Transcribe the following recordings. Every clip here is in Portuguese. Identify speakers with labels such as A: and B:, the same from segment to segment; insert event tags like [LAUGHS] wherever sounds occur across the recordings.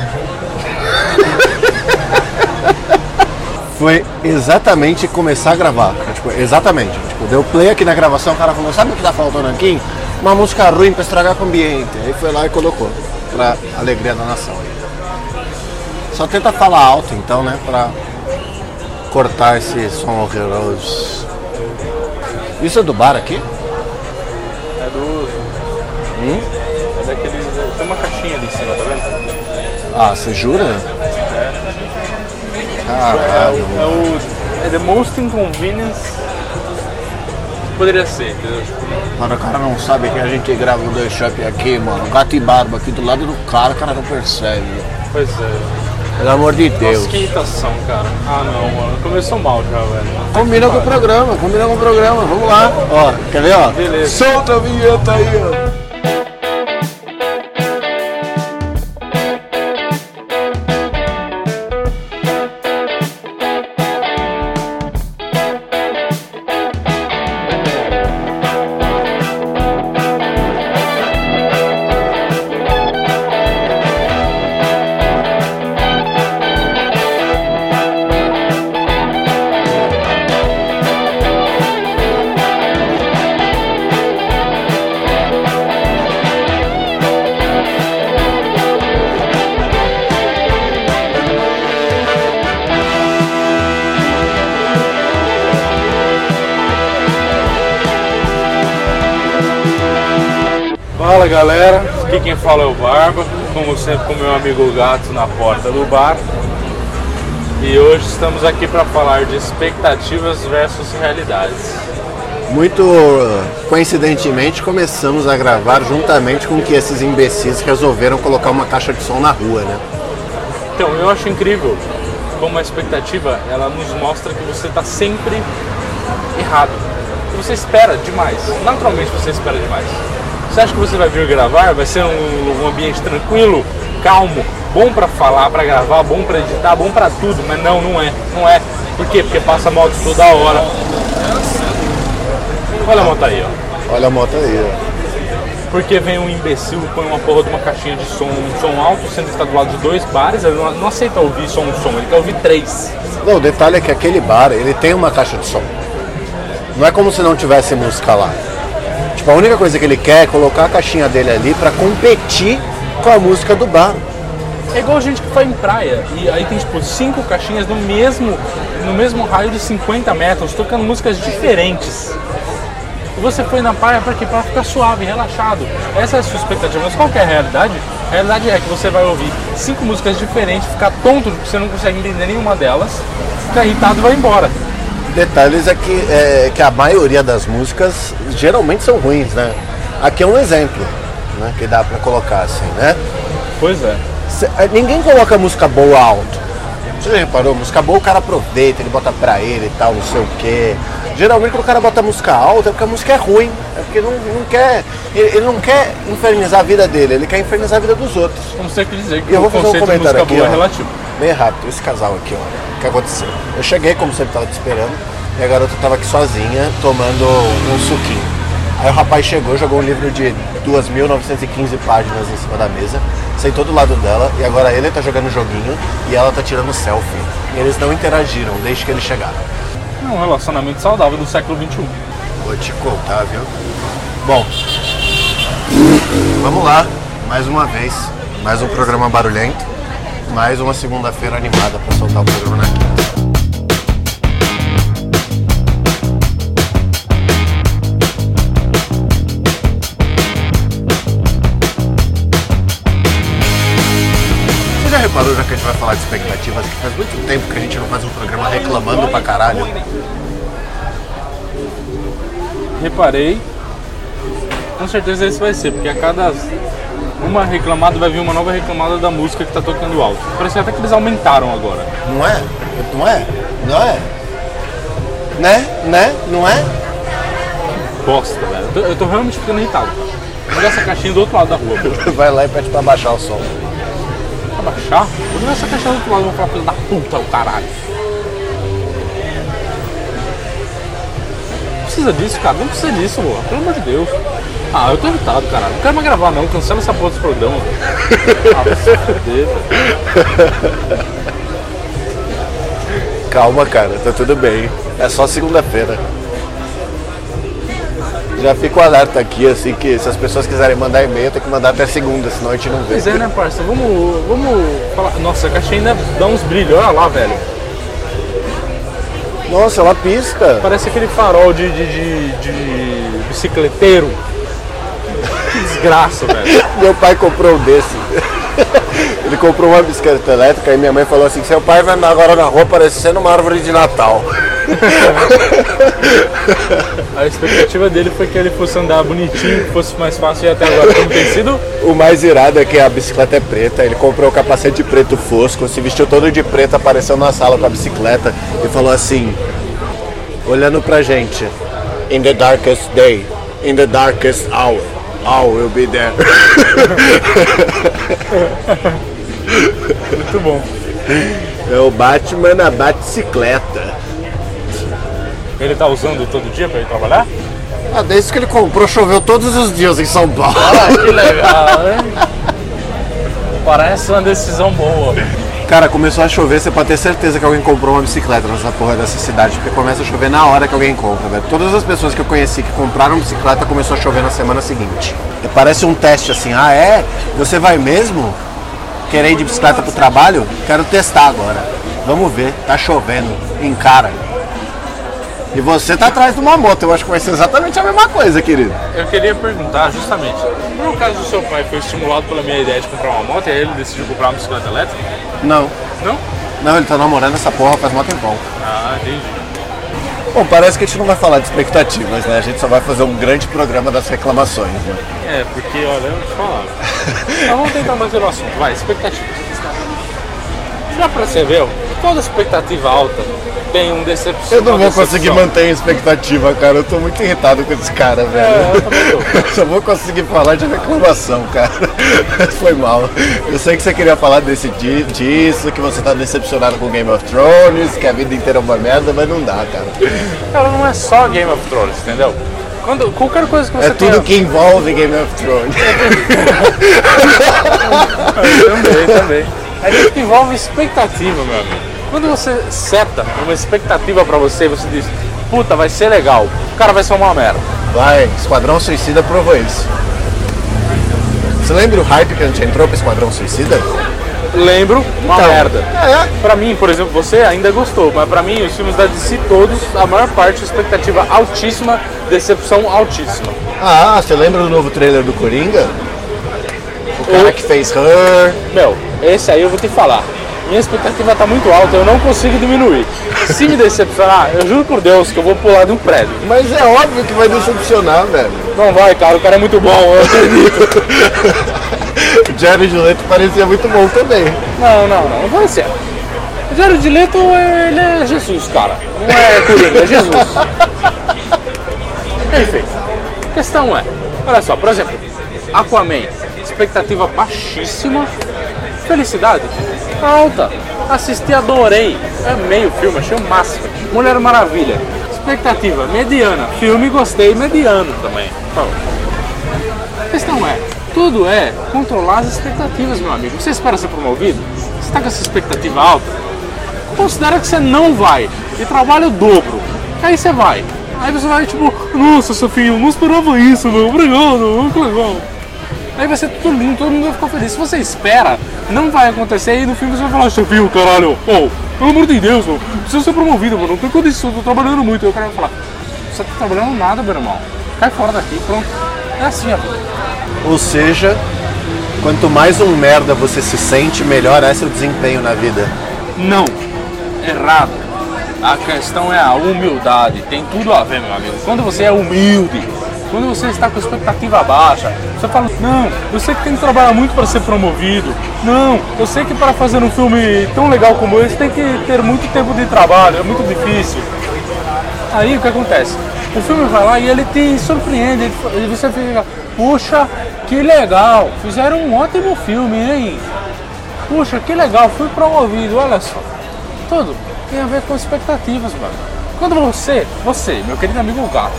A: [LAUGHS] Foi exatamente começar a gravar. Tipo, exatamente. Tipo, deu play aqui na gravação, o cara falou, sabe o que tá faltando aqui? Uma música ruim pra estragar com o ambiente. Aí foi lá e colocou. Pra alegria da nação. Só tenta falar alto então, né? Pra cortar esse som horroroso. Isso é do bar aqui?
B: É do.
A: Hum? Ah, você jura? Caralho.
B: É o. É the most inconvenience. Poderia ser, entendeu?
A: Mano, o cara não sabe que a gente grava o Dois Shop aqui, mano. Gato e barba aqui do lado do cara, o cara não percebe.
B: Pois é.
A: Pelo amor de Deus.
B: Nossa, que irritação, cara. Ah não, mano. Começou mal já, velho.
A: Combina com o programa, combina com o programa. Vamos lá. Ó, quer ver, ó?
B: Beleza.
A: Solta a vinheta aí, ó.
B: Galera, aqui quem fala é o Barba, como sempre com meu amigo Gato na porta do bar. E hoje estamos aqui para falar de expectativas versus realidades.
A: Muito uh, coincidentemente, começamos a gravar juntamente com que esses imbecis resolveram colocar uma caixa de som na rua, né?
B: Então, eu acho incrível como a expectativa ela nos mostra que você está sempre errado. Você espera demais. Naturalmente você espera demais. Você acha que você vai vir gravar? Vai ser um, um ambiente tranquilo, calmo, bom para falar, para gravar, bom para editar, bom para tudo, mas não, não é. Não é. Por quê? Porque passa moto toda hora. Olha a moto aí, ó.
A: Olha a moto aí, ó.
B: Porque vem um imbecil põe uma porra de uma caixinha de som, um som alto, sendo que está do lado de dois bares, ele não, não aceita ouvir só um som, ele quer ouvir três.
A: Não, o detalhe é que aquele bar, ele tem uma caixa de som. Não é como se não tivesse música lá. Tipo, a única coisa que ele quer é colocar a caixinha dele ali pra competir com a música do bar.
B: É igual a gente que foi em praia e aí tem tipo cinco caixinhas no mesmo, no mesmo raio de 50 metros, tocando músicas diferentes. E você foi na praia para quê? Para ficar suave, relaxado. Essa é a sua expectativa. Mas qual é a realidade? A realidade é que você vai ouvir cinco músicas diferentes, ficar tonto porque você não consegue entender nenhuma delas, ficar irritado e vai embora.
A: Detalhes é que, é que a maioria das músicas geralmente são ruins, né? Aqui é um exemplo, né? Que dá pra colocar assim, né?
B: Pois é.
A: Cê- é, ninguém coloca música boa alto. Você já reparou? Música boa o cara aproveita, ele bota pra ele e tal, não sei o quê. Geralmente quando o cara bota música alta é porque a música é ruim. É porque não, não quer. Ele, ele não quer infernizar a vida dele, ele quer infernizar a vida dos outros.
B: Vamos ter que dizer que
A: eu vou fazer um comentário aqui,
B: é
A: ó.
B: relativo.
A: Bem rápido, esse casal aqui, ó. O que aconteceu? Eu cheguei, como sempre tava te esperando, e a garota tava aqui sozinha, tomando um suquinho. Aí o rapaz chegou, jogou um livro de 2.915 páginas em cima da mesa, sentou do lado dela, e agora ele tá jogando joguinho e ela tá tirando selfie. E eles não interagiram desde que eles chegaram.
B: É um relacionamento saudável do século XXI.
A: Vou te contar, viu? Bom, vamos lá, mais uma vez, mais um programa barulhento, mais uma segunda-feira animada para soltar o programa na quinta. Você já reparou, já que a gente vai falar de expectativas, que faz muito tempo que a gente não faz um programa reclamando pra caralho?
B: Reparei. Com certeza esse vai ser, porque a cada uma reclamada vai vir uma nova reclamada da música que tá tocando alto. Parece até que eles aumentaram agora.
A: Não é? Não é? Não é? Né? Né? Não é?
B: Bosta, velho. Eu tô, eu tô realmente ficando irritado. Vou essa caixinha do outro lado da rua, pô. [LAUGHS]
A: Vai lá e pede pra baixar o som.
B: Abaixar? Vou jogar essa caixinha do outro lado vou falar filho da puta, o caralho. Não precisa disso, cara. Não precisa disso, pô. Pelo amor de Deus. Ah, eu tô irritado, caralho. Não quero mais gravar não, cancela essa porra desse programa. [LAUGHS] ah.
A: Calma, cara, tá tudo bem. É só segunda-feira. Já fica o alerta aqui, assim, que se as pessoas quiserem mandar e-mail, tem que mandar até segunda, senão a gente não vê.
B: Pois é, né, parça? Vamos, vamos falar. Nossa, a caixinha ainda dá uns brilhos, olha lá, velho.
A: Nossa, ela pisca.
B: Parece aquele farol de, de, de, de bicicleteiro. Desgraça, velho. [LAUGHS]
A: Meu pai comprou um desse. Ele comprou uma bicicleta elétrica e minha mãe falou assim, seu pai vai andar agora na rua parecendo uma árvore de Natal. [LAUGHS]
B: A expectativa dele foi que ele fosse andar bonitinho, que fosse mais fácil e até agora como tem sido.
A: O mais irado é que a bicicleta é preta, ele comprou o capacete preto fosco, se vestiu todo de preto, apareceu na sala com a bicicleta e falou assim, olhando pra gente, In the darkest day, in the darkest hour, I will be there.
B: Muito bom.
A: É o Batman na bicicleta.
B: Ele tá usando todo dia pra ir trabalhar?
A: Ah, desde que ele comprou, choveu todos os dias em São Paulo.
B: Ah, que legal, né? Parece uma decisão boa.
A: Cara, começou a chover, você pode ter certeza que alguém comprou uma bicicleta nessa porra dessa cidade, porque começa a chover na hora que alguém compra, velho. Todas as pessoas que eu conheci que compraram bicicleta começou a chover na semana seguinte. E parece um teste assim, ah é? Você vai mesmo? Querer ir de bicicleta pro trabalho? Quero testar agora. Vamos ver, tá chovendo, encara. E você tá atrás de uma moto, eu acho que vai ser exatamente a mesma coisa, querido.
B: Eu queria perguntar justamente, por caso do seu pai foi estimulado pela minha ideia de comprar uma moto e aí ele decidiu comprar uma bicicleta elétrica?
A: Não.
B: Não?
A: Não, ele tá namorando essa porra faz mó tempão.
B: Ah, entendi.
A: Bom, parece que a gente não vai falar de expectativas, né? A gente só vai fazer um grande programa das reclamações, né?
B: É, porque olha, eu te falar. Mas vamos tentar manter o assunto. Vai, expectativas. Já percebeu? Toda expectativa alta tem um decepção.
A: Eu não vou
B: decepção.
A: conseguir manter a expectativa, cara. Eu tô muito irritado com esse cara, velho.
B: É, eu tô. [LAUGHS]
A: Só vou conseguir falar de reclamação, cara. [LAUGHS] Foi mal. Eu sei que você queria falar desse di- disso, que você tá decepcionado com Game of Thrones, que a vida inteira é uma merda, mas não dá, cara.
B: Cara, não é só Game of Thrones, entendeu? Quando, qualquer coisa que você
A: É tudo
B: tenha-
A: que envolve Game of Thrones. [LAUGHS]
B: Também, também. É tudo que envolve expectativa, meu amigo. Quando você seta uma expectativa pra você, você diz, puta, vai ser legal. Cara, vai ser uma merda.
A: Vai, Esquadrão Suicida provou isso. Você lembra o hype que a gente entrou pro Esquadrão Suicida?
B: Lembro, uma
A: Então,
B: merda.
A: É,
B: Pra mim, por exemplo, você ainda gostou, mas pra mim, os filmes da DC todos, a maior parte, expectativa altíssima, decepção altíssima.
A: Ah, você lembra do novo trailer do Coringa? O cara
B: O-
A: que fez Her.
B: Meu, esse aí eu vou te falar. Minha expectativa tá muito alta, eu não consigo diminuir. Se me decepcionar, eu juro por Deus que eu vou pular de um prédio.
A: Mas é óbvio que vai decepcionar, velho.
B: Não vai, cara, o cara é muito bom, eu acredito.
A: O [LAUGHS] Jared Leto parecia muito bom também.
B: Não, não, não, não vai ser. O Jared Leto, ele é Jesus, cara. Não é Coringa, é Jesus. [LAUGHS] Enfim, a questão é, olha só, por exemplo, Aquaman, expectativa baixíssima, felicidade alta. Assisti, adorei. Amei o filme, achei o máximo. Mulher Maravilha, expectativa mediana. Filme, gostei, mediano também. A questão é, tudo é controlar as expectativas, meu amigo. Você espera ser promovido? Você está com essa expectativa alta? Considera que você não vai e trabalha o dobro. Aí você vai. Aí você vai tipo, nossa, Sofia, eu não esperava isso, meu. Obrigado, que legal. Aí vai ser tudo lindo, todo mundo vai ficar feliz. Se você espera, não vai acontecer e no filme você vai falar, Sofia, caralho, ô, pelo amor de Deus, mano, preciso ser promovido, mano, não tem condição, tô trabalhando muito. Aí o cara vai falar, você tá trabalhando nada, meu irmão. Cai fora daqui, pronto. É assim, ó.
A: Ou seja, quanto mais um merda você se sente, melhor é seu desempenho na vida.
B: Não. Errado. A questão é a humildade. Tem tudo a ver, meu amigo. Quando você é humilde, quando você está com expectativa baixa, você fala: Não, eu sei que tem que trabalhar muito para ser promovido. Não, eu sei que para fazer um filme tão legal como esse tem que ter muito tempo de trabalho, é muito difícil. Aí o que acontece? O filme vai lá e ele te surpreende, e você fica, puxa, que legal, fizeram um ótimo filme, hein? Puxa, que legal, fui promovido, olha só. Tudo tem a ver com expectativas, mano. Quando você, você, meu querido amigo gato,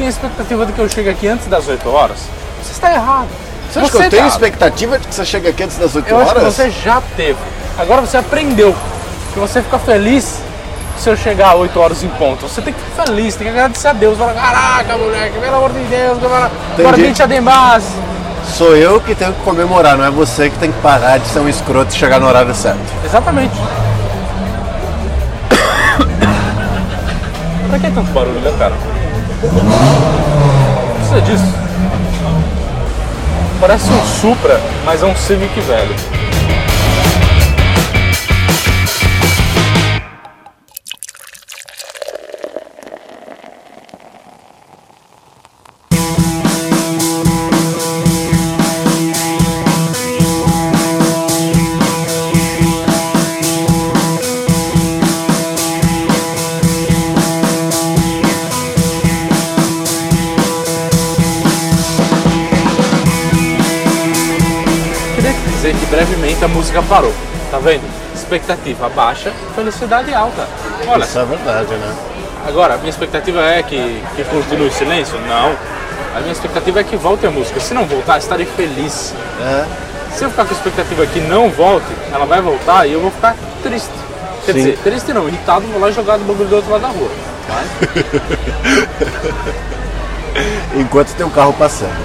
B: tem a expectativa de que eu chegue aqui antes das 8 horas, você está errado.
A: Você acha que eu tenho expectativa de que você chegue aqui antes das 8
B: eu
A: horas?
B: Você já teve. Agora você aprendeu. Que você fica feliz se eu chegar 8 horas em ponto. Você tem que ficar feliz, tem que agradecer a Deus. Falar, caraca, moleque, pelo amor de Deus, agora a gente base.
A: Sou eu que tenho que comemorar, não é você que tem que parar de ser um escroto e chegar no horário certo.
B: Exatamente. [COUGHS] pra que tanto barulho, né, cara? Precisa disso. Parece um Supra, mas é um Civic velho. A música parou. Tá vendo? Expectativa baixa, felicidade alta.
A: Olha. Isso é verdade, né?
B: Agora, a minha expectativa é que, que continue o silêncio? Não. A minha expectativa é que volte a música. Se não voltar, estarei feliz.
A: É.
B: Se eu ficar com a expectativa que não volte, ela vai voltar e eu vou ficar triste. Quer Sim. dizer, triste não, irritado, vou lá jogar no bagulho do outro lado da rua. [LAUGHS]
A: Enquanto tem um carro passando.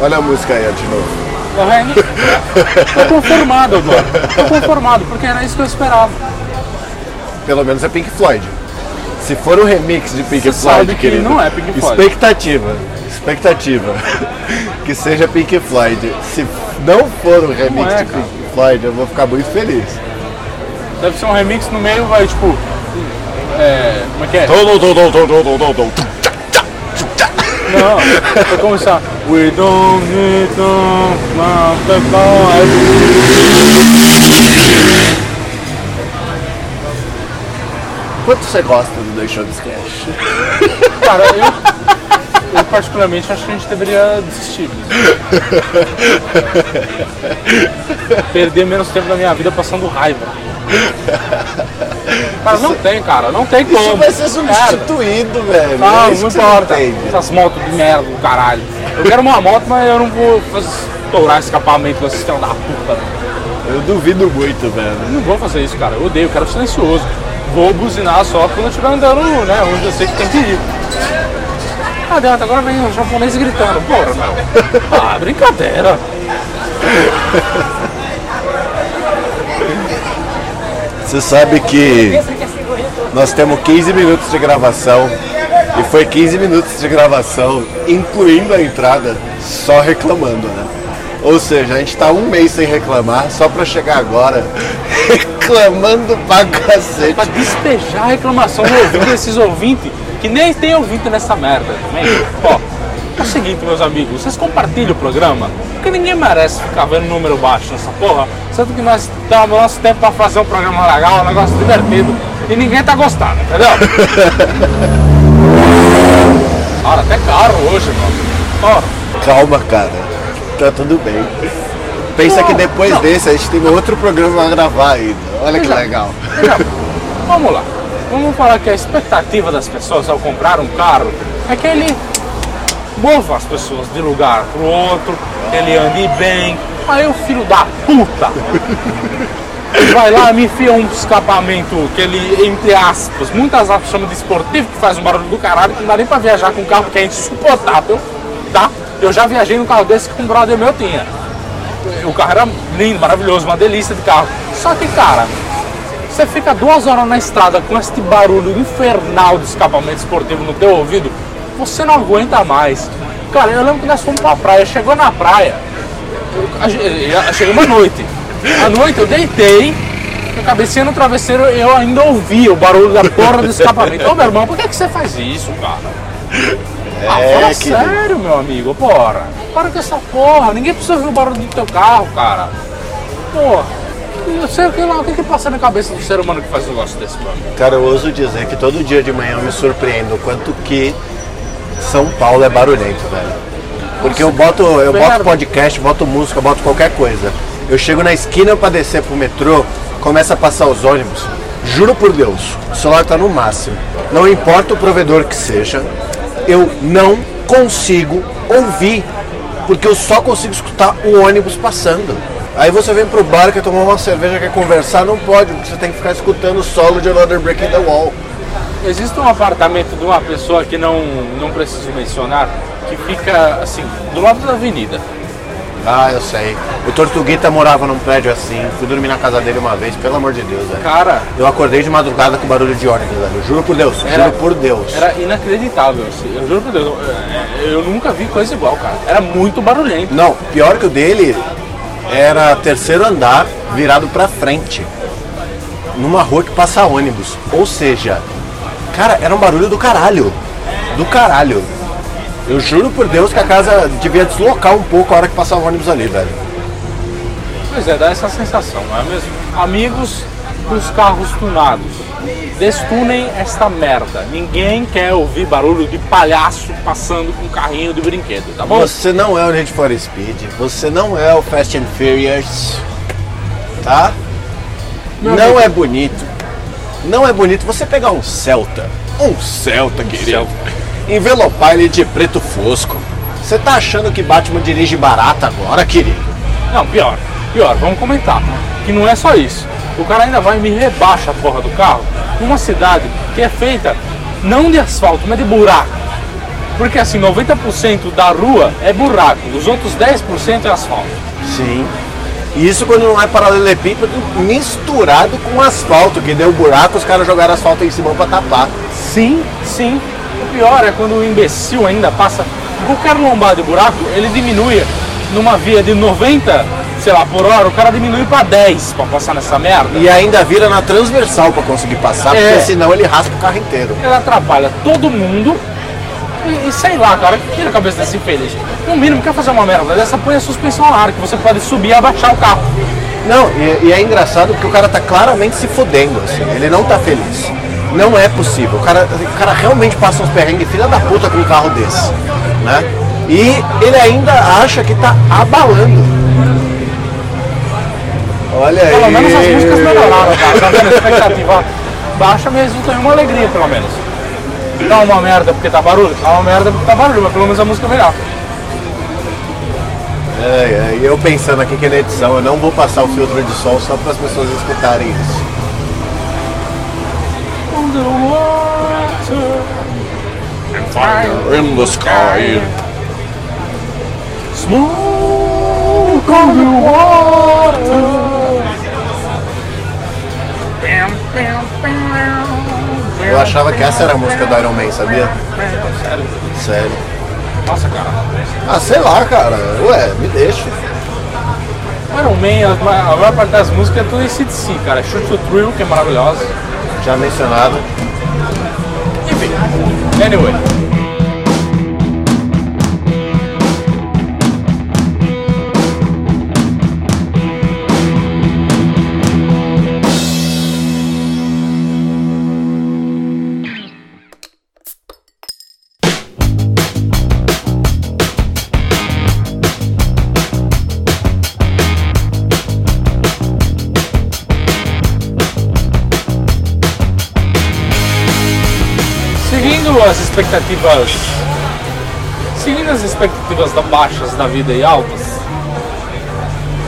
A: Olha a música aí de novo.
B: Tô conformado agora. Tô conformado, porque era isso que eu esperava.
A: Pelo menos é Pink Floyd. Se for um remix de Pink
B: Você
A: Floyd,
B: que querido, não é Pink
A: Floyd. Expectativa. Expectativa. [LAUGHS] que seja Pink Floyd. Se não for um remix é, de Pink Floyd, eu vou ficar muito feliz.
B: Deve ser um remix no meio, vai tipo. É, como é que é? Não, vou começar. We don't need no
A: Quanto você gosta do Deixou Cash?
B: Cara, eu, eu particularmente acho que a gente deveria desistir. Perder menos tempo da minha vida passando raiva. Cara, não tem, cara, não tem como.
A: Isso vai ser substituído, velho.
B: Não, é não importa. Essas motos de merda do caralho. Eu quero uma moto, mas eu não vou estourar escapamento do sistema da puta.
A: Eu duvido muito, velho.
B: Eu não vou fazer isso, cara. Eu odeio, eu quero silencioso. Vou buzinar só quando eu estiver andando, né? Onde eu sei que tem perigo. Ah, adianta, agora vem o japonês gritando. Porra, meu. [LAUGHS] Ah, brincadeira.
A: Você sabe que nós temos 15 minutos de gravação e foi 15 minutos de gravação, incluindo a entrada, só reclamando, né? Ou seja, a gente tá um mês sem reclamar, só pra chegar agora [LAUGHS] reclamando pra cacete.
B: Pra despejar a reclamação no ouvido desses ouvintes, que nem tem ouvinte nessa merda também. Ó, é o seguinte, meus amigos, vocês compartilham o programa, porque ninguém merece ficar vendo número baixo nessa porra. Sendo que nós damos nosso tempo pra fazer um programa legal, um negócio divertido, e ninguém tá gostando, entendeu? [LAUGHS] cara, até caro hoje, mano.
A: Calma, cara. Tá tudo bem. Pensa que depois não. desse a gente tem outro programa a gravar ainda. Olha que legal. [LAUGHS]
B: Vamos lá. Vamos falar que a expectativa das pessoas ao comprar um carro é que ele mova as pessoas de lugar para o outro, ele ande bem. Aí o filho da puta [LAUGHS] vai lá me enfia um escapamento que ele, entre aspas, muitas aspas chamam de esportivo, que faz um barulho do caralho, que não dá nem pra viajar com um carro que é insuportável, tá? Eu já viajei num carro desse que um brother meu tinha. O carro era lindo, maravilhoso, uma delícia de carro. Só que, cara, você fica duas horas na estrada com este barulho infernal de escapamento esportivo no teu ouvido, você não aguenta mais. Cara, eu lembro que nós fomos pra praia, chegou na praia, chegou uma noite. À noite eu deitei, a cabecinha no travesseiro, eu ainda ouvia o barulho da porra do escapamento. Ô meu irmão, por que, que você faz isso, cara? É, ah, fala que... sério, meu amigo, porra. Para com essa porra, ninguém precisa ouvir o barulho do teu carro, cara. Porra. Eu sei o que lá, o que, que passa na cabeça do ser humano que faz um negócio desse, mano?
A: Cara, eu ouso dizer que todo dia de manhã eu me surpreendo o quanto que São Paulo é barulhento, velho. Porque eu boto, eu boto podcast, boto música, boto qualquer coisa. Eu chego na esquina para descer pro metrô, começa a passar os ônibus. Juro por Deus, o celular tá no máximo. Não importa o provedor que seja, eu não consigo ouvir, porque eu só consigo escutar o ônibus passando. Aí você vem pro bar, quer tomar uma cerveja, quer conversar, não pode, porque você tem que ficar escutando o solo de Another Break in the Wall.
B: Existe um apartamento de uma pessoa que não, não preciso mencionar, que fica assim, do lado da avenida.
A: Ah, eu sei. O Tortuguita morava num prédio assim. Fui dormir na casa dele uma vez, pelo amor de Deus, velho.
B: Cara,
A: Eu acordei de madrugada com barulho de ônibus, velho. Juro por Deus,
B: Era-
A: juro por Deus.
B: era inacreditável. assim, Eu juro por Deus, eu, eu nunca vi coisa igual, cara. Era muito barulhento.
A: Não, pior que o dele era terceiro andar virado pra frente. Numa rua que passa ônibus. Ou seja, cara, era um barulho do caralho. Do caralho. Eu juro por Deus que a casa devia deslocar um pouco a hora que passava o ônibus ali, velho.
B: Pois é, dá essa sensação, não é mesmo? Amigos dos carros tunados, destunem esta merda. Ninguém quer ouvir barulho de palhaço passando com um carrinho de brinquedo, tá bom?
A: Você não é o Need for Speed, você não é o Fast and Furious, tá?
B: Meu
A: não
B: amigo.
A: é bonito. Não é bonito você pegar um Celta, um Celta, querido, envelopar ele de preto fosco. Você tá achando que Batman dirige barata agora, querido?
B: Não, pior, pior, vamos comentar. Que não é só isso. O cara ainda vai e me rebaixa a porra do carro numa cidade que é feita não de asfalto, mas de buraco. Porque assim, 90% da rua é buraco, os outros 10% é asfalto.
A: Sim. Isso quando não é paralelepípedo misturado com asfalto, que deu buraco, os caras jogaram asfalto em cima pra tapar.
B: Sim, sim. O pior é quando o imbecil ainda passa. Qualquer lombada de buraco, ele diminui numa via de 90, sei lá, por hora, o cara diminui pra 10 pra passar nessa merda.
A: E ainda vira na transversal pra conseguir passar,
B: É.
A: porque senão ele raspa o carro inteiro.
B: Ele atrapalha todo mundo. E, e sei lá, cara, o que tira a cabeça desse infeliz? No mínimo, quer fazer uma merda dessa, põe a suspensão a ar, que você pode subir e abaixar o carro.
A: Não, e, e é engraçado porque o cara tá claramente se fodendo, assim. Ele não tá feliz. Não é possível. O cara, o cara realmente passa uns perrengues filha da puta com um carro desse. Né? E ele ainda acha que tá abalando. Olha aí.
B: Pelo menos as músicas melhoraram, cara. Tá vendo? A expectativa baixa, mas resultou em uma alegria, pelo menos. Tá uma merda porque tá barulho? Tá uma merda porque tá barulho, mas pelo menos a música é melhor.
A: É, é, eu pensando aqui que na edição eu não vou passar o filtro de som só para as pessoas escutarem isso. In the sky.
B: Smoke on the water.
A: Eu achava que essa era a música do Iron Man, sabia?
B: Sério?
A: Sério.
B: Nossa, cara.
A: Ah, sei lá, cara. Ué, me deixa.
B: Iron Man, a maior parte das músicas é tudo de si, cara. Shoot to Thrill, que é maravilhosa.
A: Já mencionado.
B: Enfim, anyway. Expectativas. Seguindo as expectativas da baixas da vida e altas,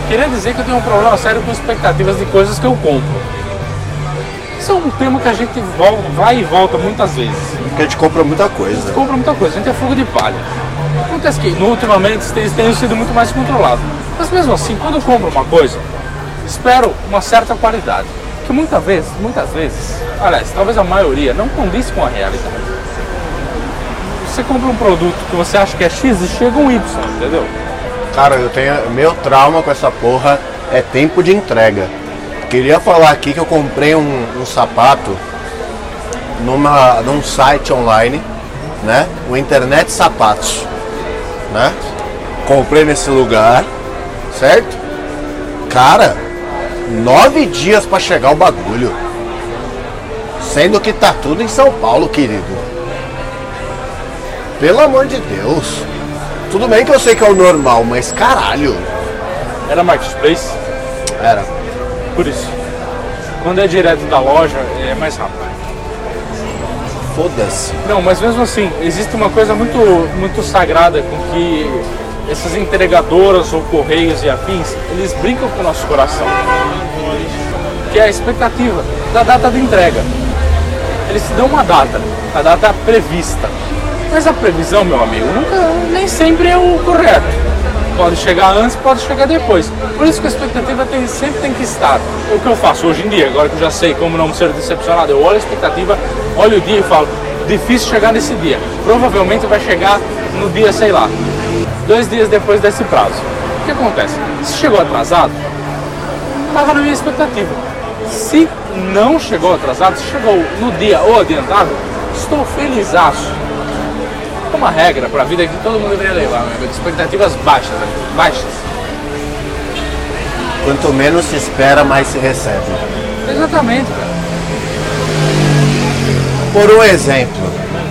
B: queria dizer que eu tenho um problema sério com expectativas de coisas que eu compro. Isso é um tema que a gente vol- vai e volta muitas vezes.
A: Porque a gente compra muita coisa.
B: compra muita coisa, a gente é fogo de palha. Acontece que, no, ultimamente, eles têm sido muito mais controlados. Mas mesmo assim, quando eu compro uma coisa, espero uma certa qualidade. Que muitas vezes, muitas vezes, aliás, talvez a maioria, não condiz com a realidade. Você compra um produto que você acha que é X e chega um Y, entendeu?
A: Cara, eu tenho. Meu trauma com essa porra é tempo de entrega. Queria falar aqui que eu comprei um, um sapato numa, num site online, né? O Internet Sapatos, né? Comprei nesse lugar, certo? Cara, nove dias pra chegar o bagulho. Sendo que tá tudo em São Paulo, querido. Pelo amor de Deus. Tudo bem que eu sei que é o normal, mas caralho.
B: Era Marketplace,
A: Era.
B: por isso. Quando é direto da loja, é mais rápido.
A: foda-se.
B: Não, mas mesmo assim, existe uma coisa muito, muito sagrada com que essas entregadoras ou correios e afins, eles brincam com o nosso coração. Que é a expectativa da data de entrega. Eles te dão uma data, a data prevista. Mas a previsão, meu amigo, nunca, nem sempre é o correto. Pode chegar antes, pode chegar depois. Por isso que a expectativa tem, sempre tem que estar. O que eu faço hoje em dia, agora que eu já sei como não ser decepcionado, eu olho a expectativa, olho o dia e falo, difícil chegar nesse dia. Provavelmente vai chegar no dia, sei lá, dois dias depois desse prazo. O que acontece? Se chegou atrasado, estava na minha expectativa. Se não chegou atrasado, se chegou no dia ou adiantado, estou felizaço. É uma regra para a vida que todo mundo deveria levar, meu amigo, de expectativas baixas, né? baixas.
A: Quanto menos se espera, mais se recebe.
B: Exatamente, cara.
A: Por um exemplo,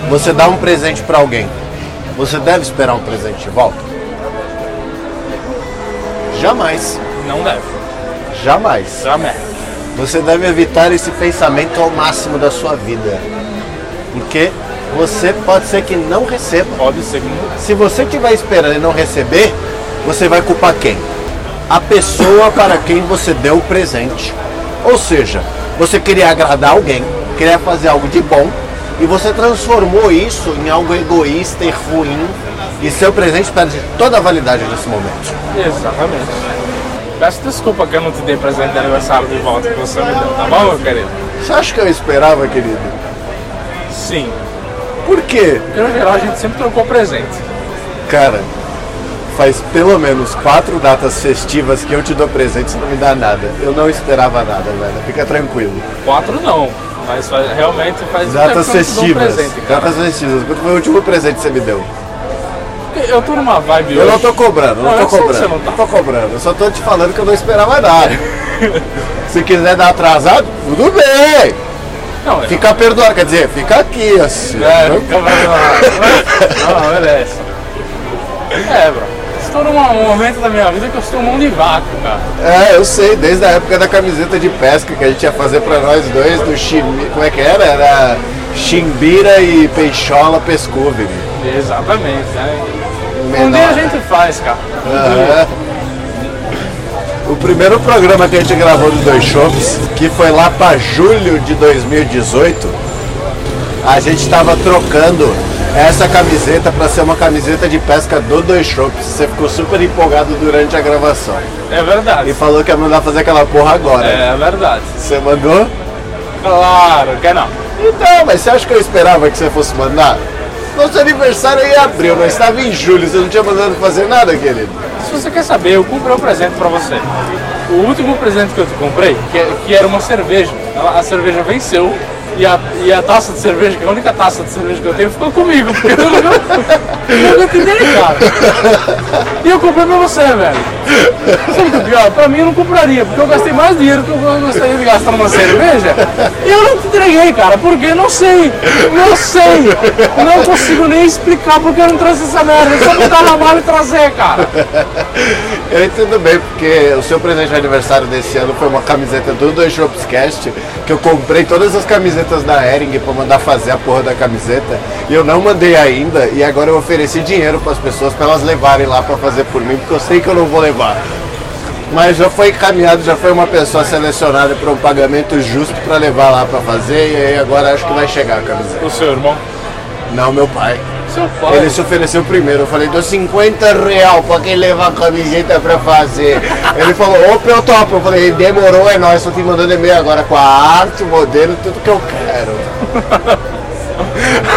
A: você dá um presente para alguém. Você deve esperar um presente de volta? Jamais.
B: Não deve.
A: Jamais.
B: Jamais.
A: Você deve evitar esse pensamento ao máximo da sua vida. Porque você pode ser que não receba.
B: Pode ser que não.
A: Se você estiver esperando e não receber, você vai culpar quem? A pessoa para quem você deu o presente. Ou seja, você queria agradar alguém, queria fazer algo de bom e você transformou isso em algo egoísta e ruim e seu presente perde toda a validade nesse momento.
B: Exatamente. Peço desculpa que eu não te dei presente de aniversário de volta que você me deu, tá bom, meu querido?
A: Você acha que eu esperava, querido?
B: Sim.
A: Por quê?
B: Porque no geral a gente sempre trocou presente.
A: Cara, faz pelo menos quatro datas festivas que eu te dou presente e não me dá nada. Eu não esperava nada, velho. Fica tranquilo.
B: Quatro não. Mas faz- realmente faz
A: Datas festivas.
B: presente.
A: Datas festivas. Qual foi o último presente que você me deu?
B: Eu tô numa vibe
A: Eu
B: hoje.
A: não tô cobrando, não,
B: Não,
A: tô cobrando.
B: não tá.
A: tô cobrando. Eu só tô te falando que eu não esperava nada. [LAUGHS] Se quiser dar atrasado, tudo bem.
B: Não, é-
A: Fica perdoado, quer dizer, fica aqui assim.
B: É, fica Não, não, beleza. É, bro. Estou num momento da minha vida que eu estou mão de vaca, cara.
A: É, eu sei, desde a época da camiseta de pesca que a gente ia fazer pra nós dois do Chimi... Como é que era? Era Chimbira e Peixola Pescove.
B: Exatamente, né? Um
A: Menor.
B: dia a gente faz, cara. Um dia.
A: O primeiro programa que a gente gravou do Dois Shops, que foi lá pra julho de 2018, a gente tava trocando essa camiseta pra ser uma camiseta de pesca do Dois Shops. Você ficou super empolgado durante a gravação.
B: É verdade.
A: E falou que ia mandar fazer aquela porra agora.
B: É verdade.
A: Você mandou?
B: Claro que não.
A: Então, mas você acha que eu esperava que você fosse mandar? Nosso aniversário é em abril, nós estava em julho, você não tinha mandado fazer nada, querido.
B: Se você quer saber, eu comprei um presente pra você. O último presente que eu te comprei, que, que era uma cerveja. A cerveja venceu e a, e a taça de cerveja, que é a única taça de cerveja que eu tenho, ficou comigo. Porque eu não, não entendi, cara. E eu comprei pra você, velho. Sabe o que é pior? Pra mim eu não compraria, porque eu gastei mais dinheiro que eu gostaria de gastar numa cerveja. E eu não te entreguei, cara, porque não sei. Não sei. Não consigo nem explicar porque eu não trouxe essa merda. Só botar na mala e trazer, cara.
A: Eu entendo bem, porque o seu presente de aniversário desse ano foi uma camiseta do Dois Shops que eu comprei todas as camisetas da Ering pra mandar fazer a porra da camiseta, e eu não mandei ainda, e agora eu ofereci dinheiro pras pessoas pra elas levarem lá pra fazer por mim, porque eu sei que eu não vou levar. Mas já foi encaminhado, já foi uma pessoa selecionada para um pagamento justo pra levar lá pra fazer, e aí agora acho que vai chegar a camiseta.
B: O seu irmão?
A: Não, meu pai. Ele se ofereceu primeiro. Eu falei, dou 50 real pra quem levar a camiseta pra fazer. Ele falou, opa, eu topo. Eu falei, demorou, é nóis, tô te mandando e-mail agora com a arte, o modelo, tudo que eu quero. [LAUGHS]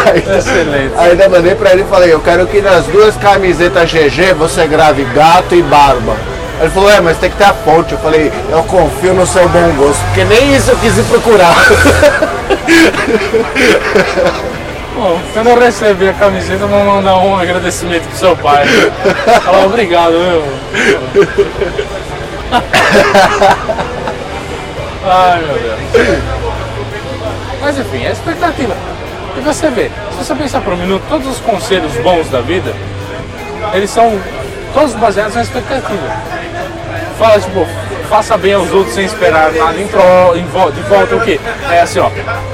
A: Aí,
B: Excelente.
A: ainda mandei pra ele e falei, eu quero que nas duas camisetas GG você grave gato e barba. Ele falou, é, mas tem que ter a fonte. Eu falei, eu confio no seu bom gosto, porque nem isso eu quis ir procurar. [LAUGHS]
B: Bom, quando eu receber a camiseta, eu vou mandar um agradecimento pro seu pai. Falar obrigado, meu. [LAUGHS] Ai, meu Deus. Mas enfim, é expectativa. E você vê, se você pensar por um minuto, todos os conselhos bons da vida, eles são todos baseados na expectativa. Fala, tipo, faça bem aos outros sem esperar nada em em vo- de volta. O quê? É assim, ó.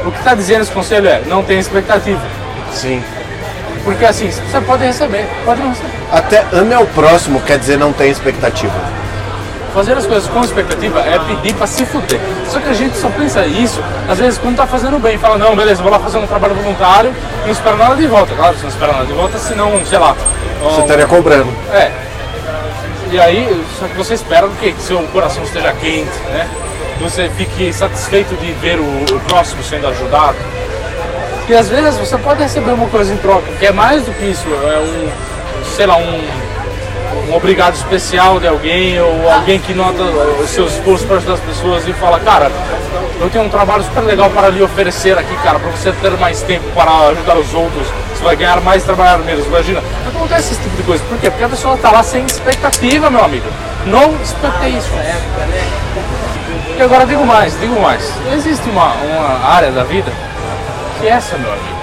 B: O que está dizendo esse conselho é não tenha expectativa.
A: Sim.
B: Porque assim, você pode receber, pode não receber.
A: Até ame ao próximo quer dizer não tem expectativa.
B: Fazer as coisas com expectativa é pedir pra se fuder. Só que a gente só pensa isso, às vezes, quando tá fazendo bem. Fala, não, beleza, vou lá fazer um trabalho voluntário, não espero nada de volta. Claro, você não espera nada de volta, senão, sei lá.
A: Você
B: um-
A: estaria cobrando.
B: É. E aí, só que você espera o quê? Que seu coração esteja quente, né? Que você fique satisfeito de ver o, o próximo sendo ajudado. E às vezes você pode receber uma coisa em troca, que é mais do que isso, é um, sei lá, um, um obrigado especial de alguém, ou alguém que nota o seu esforço para ajudar as pessoas e fala, cara, eu tenho um trabalho super legal para lhe oferecer aqui, cara, para você ter mais tempo para ajudar os outros, você vai ganhar mais trabalhar menos, imagina. Acontece esse tipo de coisa, por quê? Porque a pessoa está lá sem expectativa, meu amigo. No expectation. E agora digo mais, digo mais. Existe uma, uma área da vida que essa, meu amigo,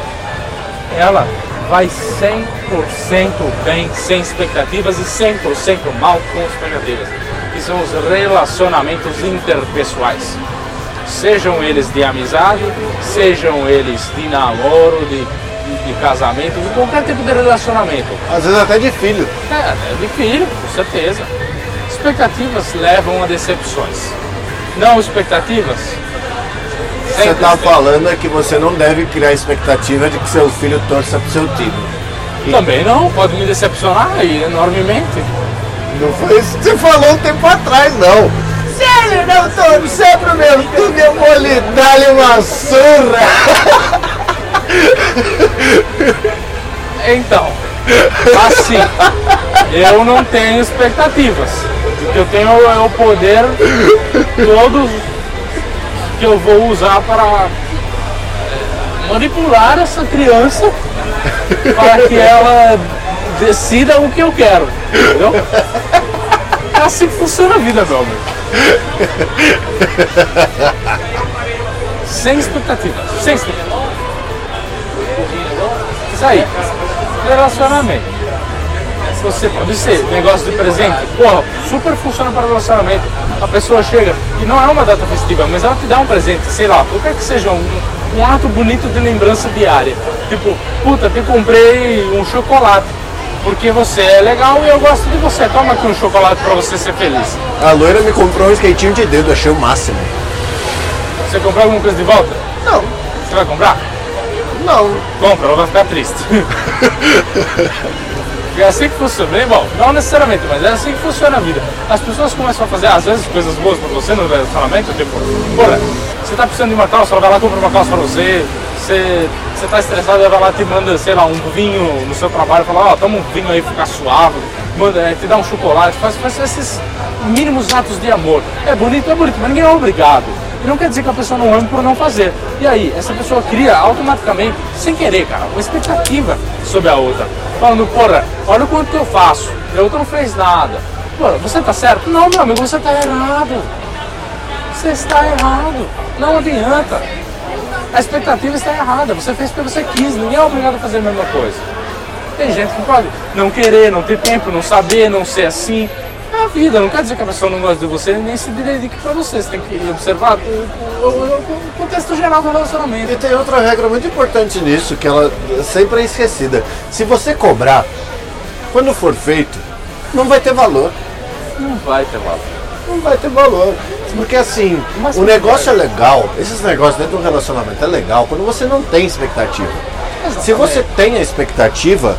B: ela vai 100% bem, sem expectativas e 100% mal com expectativas, que são os relacionamentos interpessoais. Sejam eles de amizade, sejam eles de namoro, de, de, de casamento, de qualquer tipo de relacionamento.
A: Às vezes até de filho.
B: É, é de filho, com certeza. Expectativas levam a decepções. Não expectativas.
A: Você tá
B: tem.
A: falando é que você não deve criar expectativa de que seu filho torça pro seu time.
B: Também não, pode me decepcionar aí enormemente.
A: Não foi isso que você falou um tempo atrás, não. Se ele não torcer pro meu time, eu vou lhe dar-lhe uma surra. [LAUGHS]
B: Então, assim, eu não tenho expectativas. Eu tenho é o poder todo que eu vou usar para eh, manipular essa criança para que ela decida o que eu quero. Entendeu? É assim que funciona a vida, meu amigo. Sem expectativa. Sem expectativa. Isso aí. Relacionamento. Você pode ser negócio de presente. Porra, super funciona para relacionamento. A pessoa chega e não é uma data festiva, mas ela te dá um presente, sei lá, qualquer que seja um, um ato bonito de lembrança diária. Tipo, puta, te comprei um chocolate. Porque você é legal e eu gosto de você. Toma aqui um chocolate para você ser feliz.
A: A loira me comprou um skatinho de dedo, achei o máximo.
B: Você comprou alguma coisa de volta?
A: Não,
B: Você vai comprar?
A: Não.
B: Compra, ela vai ficar triste. [LAUGHS] É assim que funciona. Bem, bom, não necessariamente, mas é assim que funciona a vida. As pessoas começam a fazer, às vezes, coisas boas pra você no relacionamento, tipo, porra, você tá precisando de uma calça, ela vai lá compra uma calça pra você. Você, você tá estressado, ela vai lá te manda, sei lá, um vinho no seu trabalho, fala, ó, toma um vinho aí, fica suave. Manda, é, te dá um chocolate, faz, faz esses mínimos atos de amor. É bonito, é bonito, mas ninguém é obrigado. Não quer dizer que a pessoa não ama por não fazer. E aí, essa pessoa cria automaticamente, sem querer, cara, uma expectativa sobre a outra. Falando, porra, olha o quanto que eu faço. E a outra não fez nada. Porra, você tá certo? Não, meu amigo, você tá errado. Você está errado. Não adianta. A expectativa está errada. Você fez porque você quis. Ninguém é obrigado a fazer a mesma coisa. Tem gente que pode não querer, não ter tempo, não saber, não ser assim. Vida, não quer dizer que a pessoa não gosta de você, nem se dedique pra você. Você tem que observar o, o- o- contexto geral do relacionamento.
A: E tem outra regra muito importante nisso, que ela sempre é esquecida. Se você cobrar, quando for feito, não vai ter valor.
B: Não vai ter valor.
A: Não vai ter valor. Porque assim,
B: Mas
A: o negócio é legal, esses negócios dentro do relacionamento é legal quando você não tem expectativa. Se você tem a expectativa,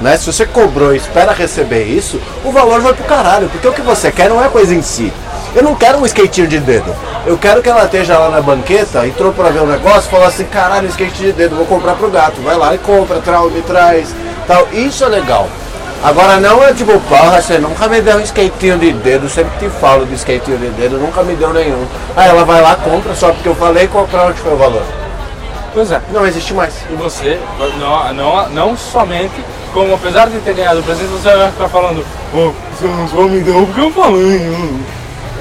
A: né? Se você cobrou e espera receber isso, o valor vai pro caralho, porque o que você quer não é coisa em si. Eu não quero um skatinho de dedo. Eu quero que ela esteja lá na banqueta, entrou pra ver o negócio, falou assim, caralho, skate de dedo, vou comprar pro gato. Vai lá e compra, trau, me traz. Tal. Isso é legal. Agora não é tipo, porra, você nunca me deu um skatinho de dedo, sempre te falo de skatinho de dedo, nunca me deu nenhum. Aí ela vai lá, compra, só porque eu falei, comprar onde foi o valor.
B: Pois é.
A: Não existe mais.
B: E você, não, não, não somente, como apesar de ter ganhado o presente, você vai ficar falando, oh, você não só me deu porque eu falei.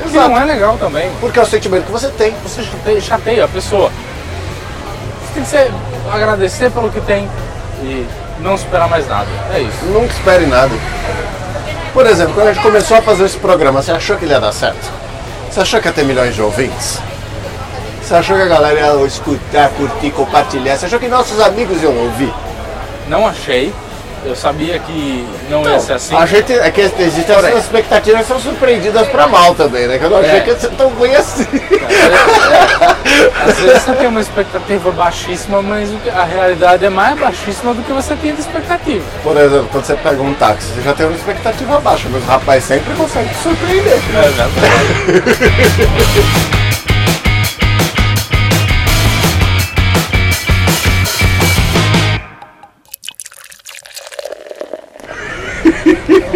B: Que não é legal também.
A: Porque é o sentimento que você tem.
B: Você chateia, chateia a pessoa. Você tem que ser, agradecer pelo que tem e não esperar mais nada. É isso.
A: Nunca espere nada. Por exemplo, quando a gente começou a fazer esse programa, você achou que ele ia dar certo? Você achou que ia ter milhões de ouvintes? Você achou que a galera ia escutar, curtir, compartilhar? Você achou que nossos amigos iam ouvir?
B: Não achei. Eu sabia que não ia ser assim.
A: A gente, é que existem
B: Porém.
A: essas expectativas são surpreendidas pra mal também, né? Que eu não achei
B: É.
A: que ia ser tão ruim assim.
B: Às vezes você tem uma expectativa baixíssima, mas a realidade é mais baixíssima do que você tinha de expectativa.
A: Por exemplo, quando você pega um táxi, você já tem uma expectativa baixa, mas o rapaz sempre consegue te surpreender.
B: É verdade. [LAUGHS]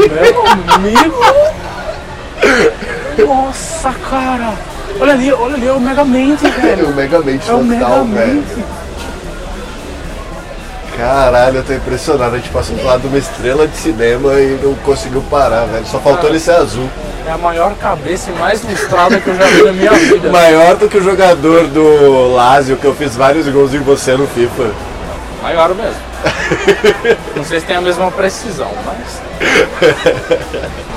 B: Meu amigo! Nossa, cara! Olha ali, olha ali, é o Megamente,
A: É
B: velho!
A: o [LAUGHS] Megamente
B: É o
A: total, velho. Caralho, eu tô impressionado. A gente passou do lado de uma estrela de cinema e não conseguiu parar, velho. Só faltou ele ser azul.
B: É a maior cabeça e mais lustrada que eu já vi na minha vida. [LAUGHS]
A: Maior do que o jogador do Lazio, que eu fiz vários gols em você no FIFA.
B: Maior mesmo. [LAUGHS] Não sei se tem a mesma precisão, mas.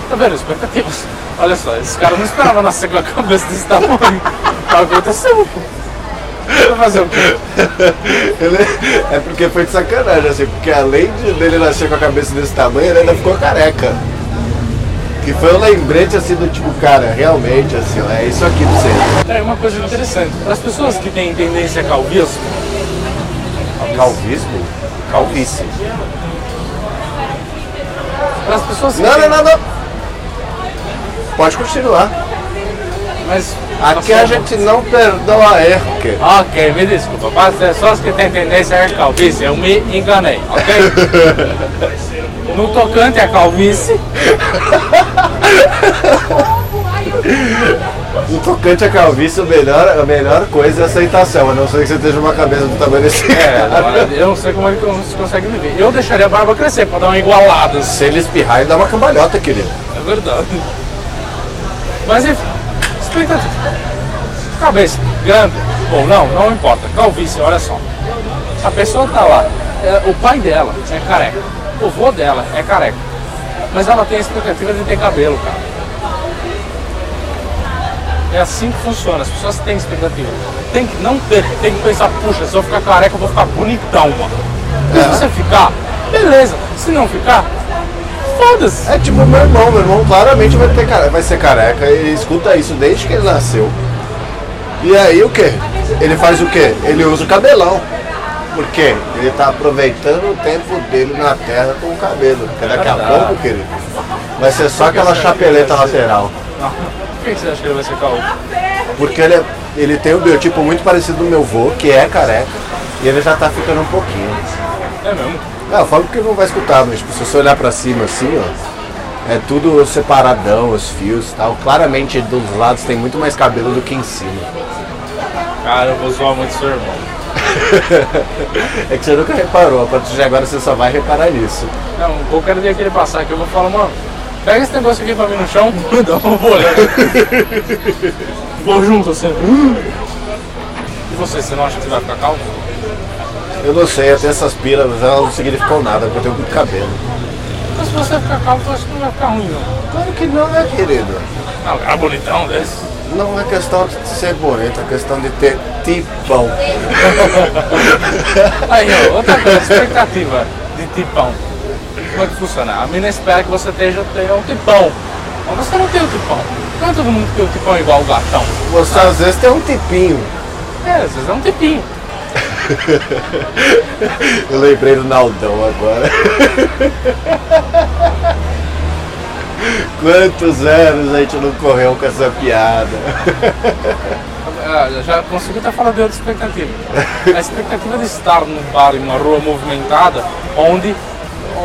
B: Tá vendo? Expectativas. Olha só, esses caras não esperavam nascer com a cabeça desse tamanho. Aconteceu, pô. Vai fazer o quê?
A: Ele- É porque foi de sacanagem, assim, porque além de dele nascer com a cabeça desse tamanho, ele ainda ficou careca. Que foi um lembrete assim do tipo, cara, realmente, assim, ó, é isso aqui pra você.
B: É uma coisa interessante. Para as pessoas que têm tendência a calvície,
A: Calvismo? Calvície.
B: para as pessoas
A: Não, não, não, não. Pode continuar.
B: Mas...
A: Aqui a gente não perdoa erro,
B: Ok, me desculpa. Para as pessoas que têm tendência a calvície, eu me enganei, ok? [LAUGHS] No tocante à calvície, [LAUGHS]
A: No tocante a calvície, o melhor, a melhor coisa é a aceitação, a não ser que você esteja uma cabeça do tamanho desse
B: É,
A: cara.
B: eu não sei como ele cons- consegue viver. Eu deixaria a barba crescer pra dar uma igualada.
A: Se ele espirrar, ele dá uma cambalhota, querido.
B: É verdade. Mas enfim, expectativa. Cabeça grande ou não, não importa. Calvície, olha só. A pessoa tá lá, é, o pai dela é careca, o vô dela é careca. Mas ela tem a expectativa de ter cabelo, cara. É assim que funciona, as pessoas têm expectativa. Tem que não ter, tem que pensar, puxa, se eu ficar careca, eu vou ficar bonitão, mano. Se você ficar, beleza. Se não ficar, foda-se.
A: É tipo meu irmão, meu irmão claramente vai, ter, vai ser careca, ele escuta isso desde que ele nasceu. E aí o que? Ele faz o quê? Ele usa o cabelão. Por quê? Ele tá aproveitando o tempo dele na terra com o cabelo. Porque daqui a
B: Verdade.
A: pouco, querido, vai ser só aquela chapeleta lateral. [LAUGHS]
B: Por que você acha que ele vai ser calvo?
A: Porque ele, é- ele tem um biotipo muito parecido do meu vô, que é careca, e ele já tá ficando um pouquinho.
B: É mesmo?
A: Não, eu falo porque não vai escutar, mas tipo, se você olhar pra cima assim, ó, é tudo separadão, os fios e tal. Claramente dos lados tem muito mais cabelo do que em cima.
B: Cara, eu vou zoar muito seu irmão. [LAUGHS]
A: É que você nunca reparou, a partir de agora você só vai reparar nisso.
B: Não, qualquer dia que ele passar aqui eu vou falar, mano, pega esse negócio aqui pra mim no chão, [LAUGHS] dá uma olhada. vou junto assim. E você, você não acha que vai ficar calvo?
A: Eu não sei, até essas pilas, elas não significam nada, porque eu tenho muito cabelo.
B: Mas se você ficar calvo, eu acho que não vai ficar ruim, não.
A: Claro que não, né, querido?
B: Um cara bonitão desse.
A: Não é questão de ser bonito, é questão de ter tipão. [LAUGHS]
B: Aí, ó, outra coisa, expectativa de tipão. Como é que funciona? A mina espera que você tenha um tipão. Mas você não tem o tipão. Não é todo mundo que tem o tipão igual o gatão.
A: Você às vezes tem um tipinho.
B: É, às vezes é um tipinho. [LAUGHS]
A: Eu lembrei do Naldão agora. [LAUGHS] Quantos anos a gente não correu com essa piada?
B: Ah, já consegui até falar de outra expectativa. A expectativa de estar num bar em uma rua movimentada, onde,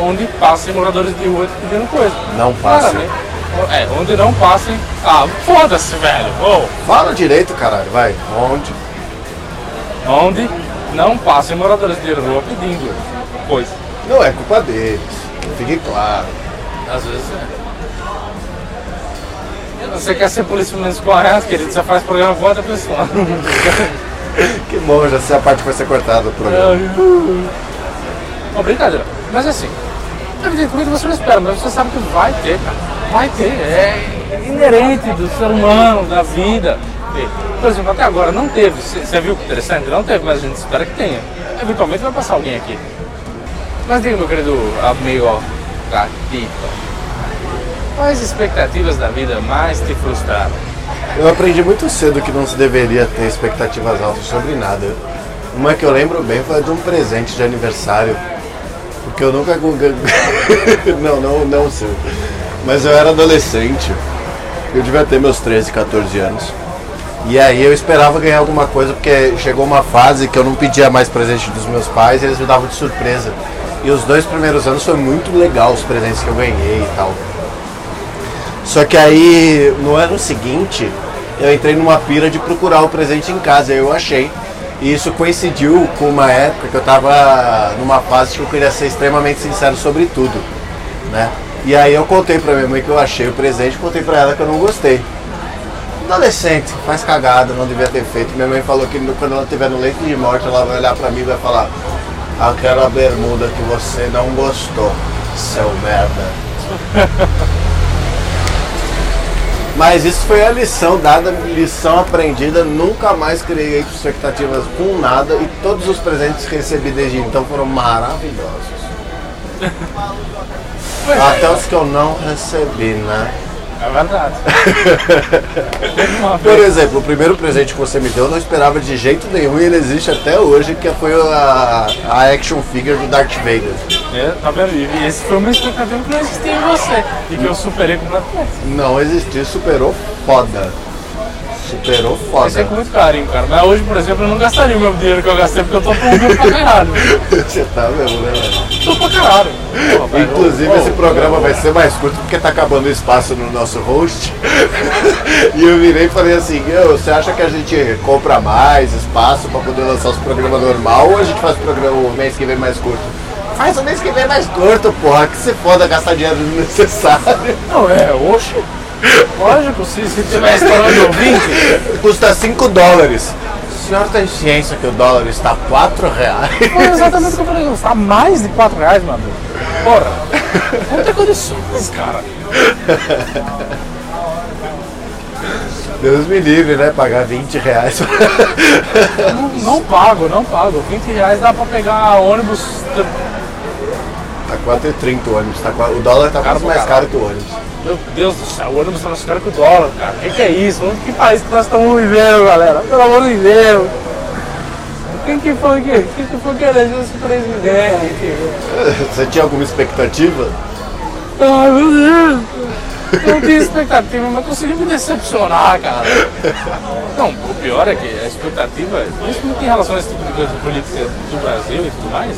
B: onde passem moradores de rua pedindo coisa.
A: Não passem.
B: Claramente. É, onde não passem. Ah, foda-se, velho. Ô,
A: Fala direito, caralho, vai. Onde?
B: onde não passem moradores de rua pedindo coisa.
A: Não é culpa deles. Fique claro.
B: Às vezes é. Você quer ser policiamento correto, querido? Você faz programa com outra pessoa. [LAUGHS]
A: Que bom, já sei a parte vai ser cortada do programa.
B: Não, brincadeira. Mas assim, evidentemente você não espera, mas você sabe que vai ter, cara. Vai ter. É, inerente do ser humano, da vida. Por exemplo, até agora não teve. Você viu que interessante? Não teve, mas a gente espera que tenha. Eventualmente vai passar alguém aqui. Mas diga, meu querido amigo Gatito, quais expectativas da vida mais te frustraram?
A: Eu aprendi muito cedo que não se deveria ter expectativas altas sobre nada. Uma que eu lembro bem foi de um presente de aniversário. Porque eu nunca. [LAUGHS] não, não, não sei. Mas eu era adolescente. Eu devia ter meus 13, 14 anos. E aí eu esperava ganhar alguma coisa, porque chegou uma fase que eu não pedia mais presente dos meus pais, eles me davam de surpresa. E os dois primeiros anos foi muito legal os presentes que eu ganhei e tal. Só que aí no ano seguinte eu entrei numa pira de procurar o presente em casa, e eu achei. E isso coincidiu com uma época que eu tava numa fase que eu queria ser extremamente sincero sobre tudo, né? E aí eu contei pra minha mãe que eu achei o presente, contei pra ela que eu não gostei adolescente, faz cagada, não devia ter feito. Minha mãe falou que quando ela estiver no leito de morte, ela vai olhar pra mim e vai falar: aquela bermuda que você não gostou, seu merda. [LAUGHS] Mas isso foi a lição dada, lição aprendida. Nunca mais criei expectativas com nada e todos os presentes que recebi desde então foram maravilhosos. [LAUGHS] Até os que eu não recebi, né?
B: É verdade.
A: Por exemplo, o primeiro presente que você me deu eu não esperava de jeito nenhum e ele existe até hoje, que foi a, a action figure do Darth Vader.
B: É, tá vendo? E esse foi uma expectativa que não existia em você e que eu superei completamente.
A: Não existia, superou foda. Superou foda.
B: Pensei com muito carinho, cara. Mas hoje, por exemplo, eu não gastaria o meu dinheiro que eu gastei porque eu tô com pra caralho. [LAUGHS]
A: Você tá mesmo, né, velho?
B: Tô pra caralho.
A: Porra, Inclusive, esse programa vai ser mais curto porque tá acabando o espaço no nosso host. [LAUGHS] e eu virei e falei assim: você acha que a gente compra mais espaço pra poder lançar os programas normal ou a gente faz o programa o mês que vem mais curto? Faz o mês que vem mais curto, porra. Que se foda gastar dinheiro desnecessário.
B: Não, é, oxe. Lógico, se, se tiver estourando ouvinte.
A: Custa 5 dólares. O senhor tem ciência que o dólar está 4 reais?
B: Foi exatamente o que eu falei, está mais de 4 reais, amigo. Porra, não tem condições, cara.
A: Deus me livre, né? Pagar 20 reais.
B: Não, não pago, não pago. 20 reais dá pra pegar ônibus.
A: Tá 4,30 o ônibus. Tá, o dólar tá quase mais caro que o ônibus.
B: Meu Deus do céu, o ônibus tá mais caro que o dólar, cara. O que, que, é isso? Que país que nós estamos vivendo, galera? Pelo amor de Deus. Quem que foi que, quem que, foi que elegeu esse presidente? [LAUGHS]
A: Você tinha alguma expectativa?
B: Ai, meu Deus. Não tinha expectativa, mas consegui me decepcionar, cara. Não, o pior é que a expectativa, principalmente em relação a esse tipo de coisa política do Brasil e tudo mais,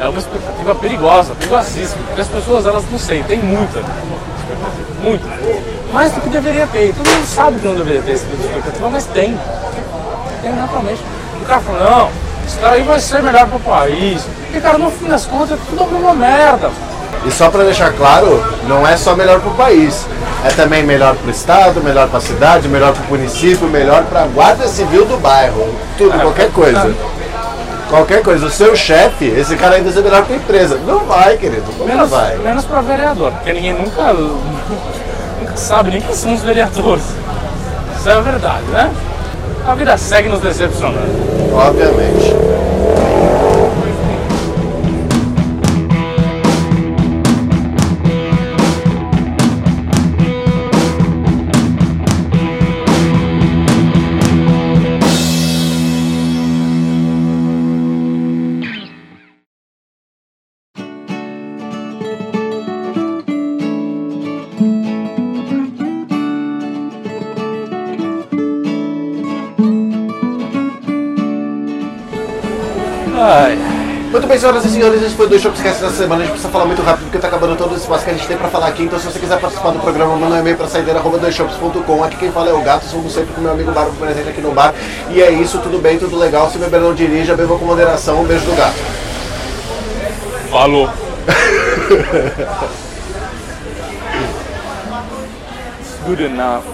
B: é uma expectativa perigosa, perigosíssima. Porque as pessoas, elas não sei, tem muita muito. Mais do que deveria ter. Todo mundo sabe que não deveria ter esse tipo de expectativa, mas tem. Tem naturalmente. O cara fala, não, esse cara aí vai ser melhor para o país. Porque, cara, no fim das contas, é tudo a mesma merda.
A: E só para deixar claro, não é só melhor para o país. É também melhor para o estado, melhor para a cidade, melhor para o município, melhor para a guarda civil do bairro. Tudo, é, qualquer coisa. É. Qualquer coisa, o seu chefe, esse cara ainda é melhor que a empresa. Não vai, querido, nunca
B: menos,
A: vai.
B: Menos para vereador, porque ninguém nunca, nunca sabe nem quem são os vereadores. Isso é a verdade, né? A vida segue nos decepcionando.
A: Obviamente. Senhoras e senhores, esse foi o Dois Shopscast dessa semana. A gente precisa falar muito rápido porque tá acabando todo o espaço que a gente tem pra falar aqui. Então, se você quiser participar do programa, manda um e-mail pra saideira.doisshops.com. Aqui quem fala é o Gato, somos sempre com meu amigo Barbo presente aqui no bar. E é isso, tudo bem, tudo legal. Se beber não dirija, beba com moderação. Um beijo do gato.
B: Falou. [LAUGHS] Good enough.